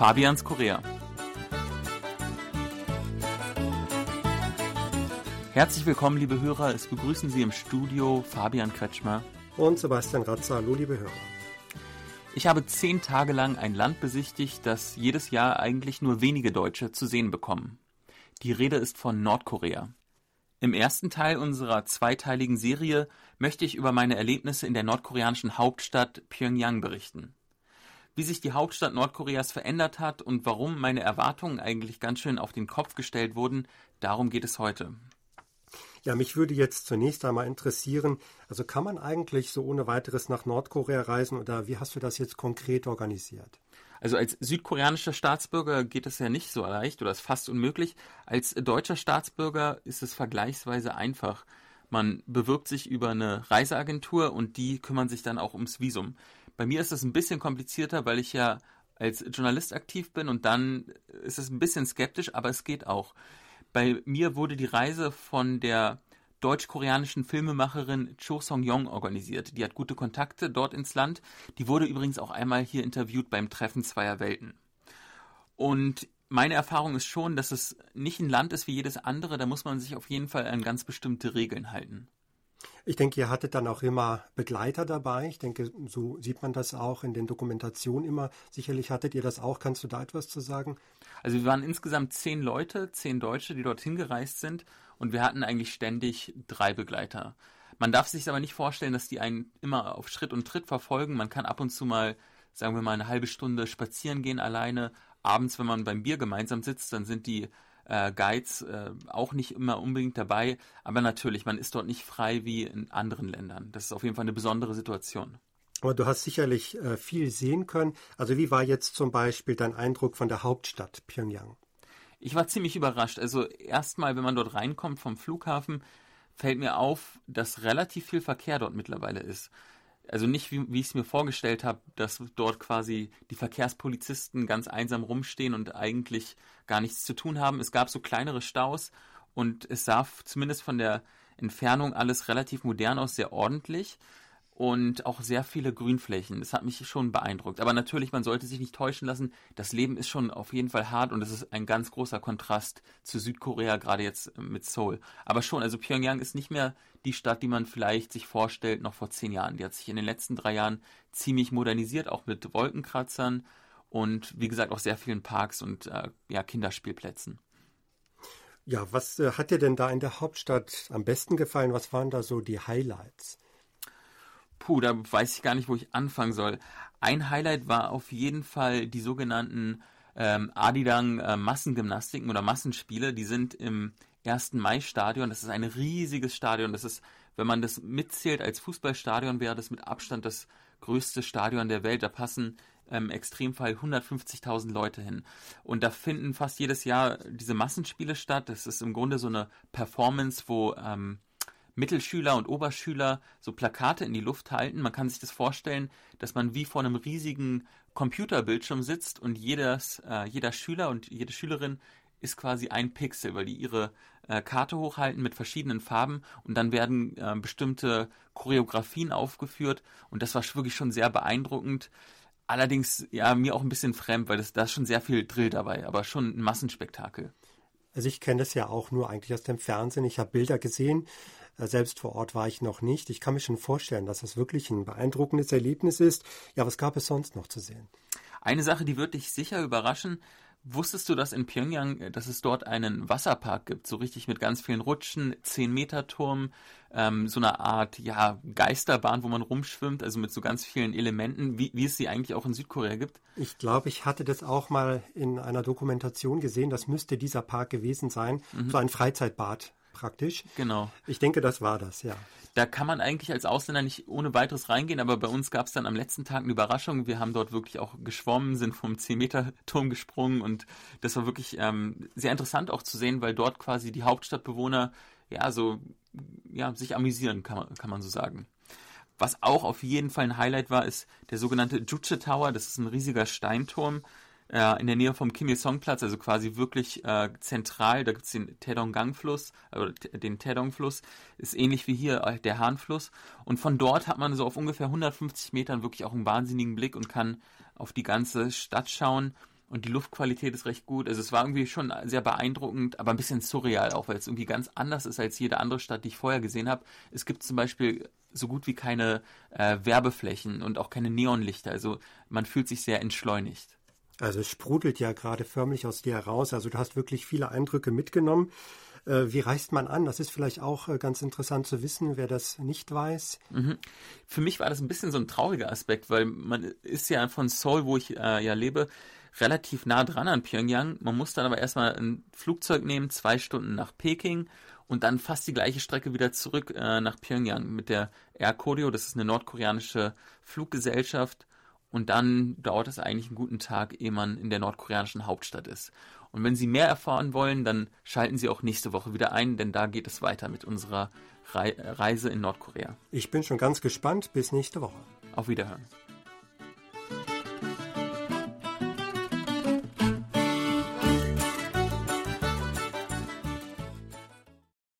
Fabians Korea. Herzlich willkommen, liebe Hörer. Es begrüßen Sie im Studio Fabian Kretschmer und Sebastian Ratzer. Hallo, liebe Hörer. Ich habe zehn Tage lang ein Land besichtigt, das jedes Jahr eigentlich nur wenige Deutsche zu sehen bekommen. Die Rede ist von Nordkorea. Im ersten Teil unserer zweiteiligen Serie möchte ich über meine Erlebnisse in der nordkoreanischen Hauptstadt Pyongyang berichten wie sich die Hauptstadt Nordkoreas verändert hat und warum meine Erwartungen eigentlich ganz schön auf den Kopf gestellt wurden, darum geht es heute. Ja, mich würde jetzt zunächst einmal interessieren, also kann man eigentlich so ohne weiteres nach Nordkorea reisen oder wie hast du das jetzt konkret organisiert? Also als südkoreanischer Staatsbürger geht es ja nicht so leicht oder ist fast unmöglich. Als deutscher Staatsbürger ist es vergleichsweise einfach. Man bewirbt sich über eine Reiseagentur und die kümmern sich dann auch ums Visum. Bei mir ist es ein bisschen komplizierter, weil ich ja als Journalist aktiv bin und dann ist es ein bisschen skeptisch, aber es geht auch. Bei mir wurde die Reise von der deutsch-koreanischen Filmemacherin Cho Song-yong organisiert. Die hat gute Kontakte dort ins Land. Die wurde übrigens auch einmal hier interviewt beim Treffen zweier Welten. Und meine Erfahrung ist schon, dass es nicht ein Land ist wie jedes andere. Da muss man sich auf jeden Fall an ganz bestimmte Regeln halten. Ich denke, ihr hattet dann auch immer Begleiter dabei. Ich denke, so sieht man das auch in den Dokumentationen immer. Sicherlich hattet ihr das auch. Kannst du da etwas zu sagen? Also wir waren insgesamt zehn Leute, zehn Deutsche, die dorthin gereist sind und wir hatten eigentlich ständig drei Begleiter. Man darf sich aber nicht vorstellen, dass die einen immer auf Schritt und Tritt verfolgen. Man kann ab und zu mal, sagen wir mal, eine halbe Stunde spazieren gehen alleine. Abends, wenn man beim Bier gemeinsam sitzt, dann sind die äh, Guides äh, auch nicht immer unbedingt dabei. Aber natürlich, man ist dort nicht frei wie in anderen Ländern. Das ist auf jeden Fall eine besondere Situation. Aber du hast sicherlich äh, viel sehen können. Also wie war jetzt zum Beispiel dein Eindruck von der Hauptstadt Pyongyang? Ich war ziemlich überrascht. Also erstmal, wenn man dort reinkommt vom Flughafen, fällt mir auf, dass relativ viel Verkehr dort mittlerweile ist also nicht wie, wie ich es mir vorgestellt habe, dass dort quasi die Verkehrspolizisten ganz einsam rumstehen und eigentlich gar nichts zu tun haben. Es gab so kleinere Staus und es sah zumindest von der Entfernung alles relativ modern aus, sehr ordentlich und auch sehr viele Grünflächen. Das hat mich schon beeindruckt. Aber natürlich, man sollte sich nicht täuschen lassen. Das Leben ist schon auf jeden Fall hart und es ist ein ganz großer Kontrast zu Südkorea, gerade jetzt mit Seoul. Aber schon, also Pyongyang ist nicht mehr die Stadt, die man vielleicht sich vorstellt, noch vor zehn Jahren. Die hat sich in den letzten drei Jahren ziemlich modernisiert, auch mit Wolkenkratzern und wie gesagt auch sehr vielen Parks und äh, ja, Kinderspielplätzen. Ja, was äh, hat dir denn da in der Hauptstadt am besten gefallen? Was waren da so die Highlights? Puh, da weiß ich gar nicht, wo ich anfangen soll. Ein Highlight war auf jeden Fall die sogenannten ähm, Adidang äh, Massengymnastiken oder Massenspiele. Die sind im 1. Mai-Stadion. Das ist ein riesiges Stadion. Das ist, wenn man das mitzählt als Fußballstadion, wäre das mit Abstand das größte Stadion der Welt. Da passen im ähm, Extremfall 150.000 Leute hin. Und da finden fast jedes Jahr diese Massenspiele statt. Das ist im Grunde so eine Performance, wo ähm, Mittelschüler und Oberschüler so Plakate in die Luft halten. Man kann sich das vorstellen, dass man wie vor einem riesigen Computerbildschirm sitzt und jedes, äh, jeder Schüler und jede Schülerin ist quasi ein Pixel, weil die ihre äh, Karte hochhalten mit verschiedenen Farben und dann werden äh, bestimmte Choreografien aufgeführt und das war wirklich schon sehr beeindruckend. Allerdings ja mir auch ein bisschen fremd, weil das, da ist schon sehr viel Drill dabei, aber schon ein Massenspektakel. Also ich kenne das ja auch nur eigentlich aus dem Fernsehen. Ich habe Bilder gesehen. Selbst vor Ort war ich noch nicht. Ich kann mir schon vorstellen, dass das wirklich ein beeindruckendes Erlebnis ist. Ja, was gab es sonst noch zu sehen? Eine Sache, die wird dich sicher überraschen. Wusstest du, dass in Pyongyang, äh, dass es dort einen Wasserpark gibt, so richtig mit ganz vielen Rutschen, 10 Meter Turm, ähm, so eine Art ja Geisterbahn, wo man rumschwimmt, also mit so ganz vielen Elementen, wie, wie es sie eigentlich auch in Südkorea gibt? Ich glaube, ich hatte das auch mal in einer Dokumentation gesehen. Das müsste dieser Park gewesen sein, mhm. so ein Freizeitbad praktisch. Genau. Ich denke, das war das, ja. Da kann man eigentlich als Ausländer nicht ohne weiteres reingehen, aber bei uns gab es dann am letzten Tag eine Überraschung. Wir haben dort wirklich auch geschwommen, sind vom 10-Meter-Turm gesprungen und das war wirklich ähm, sehr interessant auch zu sehen, weil dort quasi die Hauptstadtbewohner ja so ja, sich amüsieren, kann man, kann man so sagen. Was auch auf jeden Fall ein Highlight war, ist der sogenannte Juche Tower. Das ist ein riesiger Steinturm, äh, in der Nähe vom Kim Il-sung-Platz, also quasi wirklich äh, zentral. Da gibt es den Taedong-Gang-Fluss, oder den Taedong-Fluss, ist ähnlich wie hier äh, der Han-Fluss. Und von dort hat man so auf ungefähr 150 Metern wirklich auch einen wahnsinnigen Blick und kann auf die ganze Stadt schauen. und die Luftqualität ist recht gut. Also es war irgendwie schon sehr beeindruckend, aber ein bisschen surreal auch, weil es irgendwie ganz anders ist als jede andere Stadt, die ich vorher gesehen habe. Es gibt zum Beispiel so gut wie keine äh, Werbeflächen und auch keine Neonlichter. Also man fühlt sich sehr entschleunigt. Also es sprudelt ja gerade förmlich aus dir heraus. Also du hast wirklich viele Eindrücke mitgenommen. Äh, wie reist man an? Das ist vielleicht auch äh, ganz interessant zu wissen, wer das nicht weiß. Mhm. Für mich war das ein bisschen so ein trauriger Aspekt, weil man ist ja von Seoul, wo ich äh, ja lebe, relativ nah dran an Pyongyang. Man muss dann aber erstmal ein Flugzeug nehmen, zwei Stunden nach Peking und dann fast die gleiche Strecke wieder zurück äh, nach Pyongyang mit der Air Koryo. Das ist eine nordkoreanische Fluggesellschaft. Und dann dauert es eigentlich einen guten Tag, ehe man in der nordkoreanischen Hauptstadt ist. Und wenn Sie mehr erfahren wollen, dann schalten Sie auch nächste Woche wieder ein, denn da geht es weiter mit unserer Reise in Nordkorea. Ich bin schon ganz gespannt. Bis nächste Woche. Auf Wiederhören.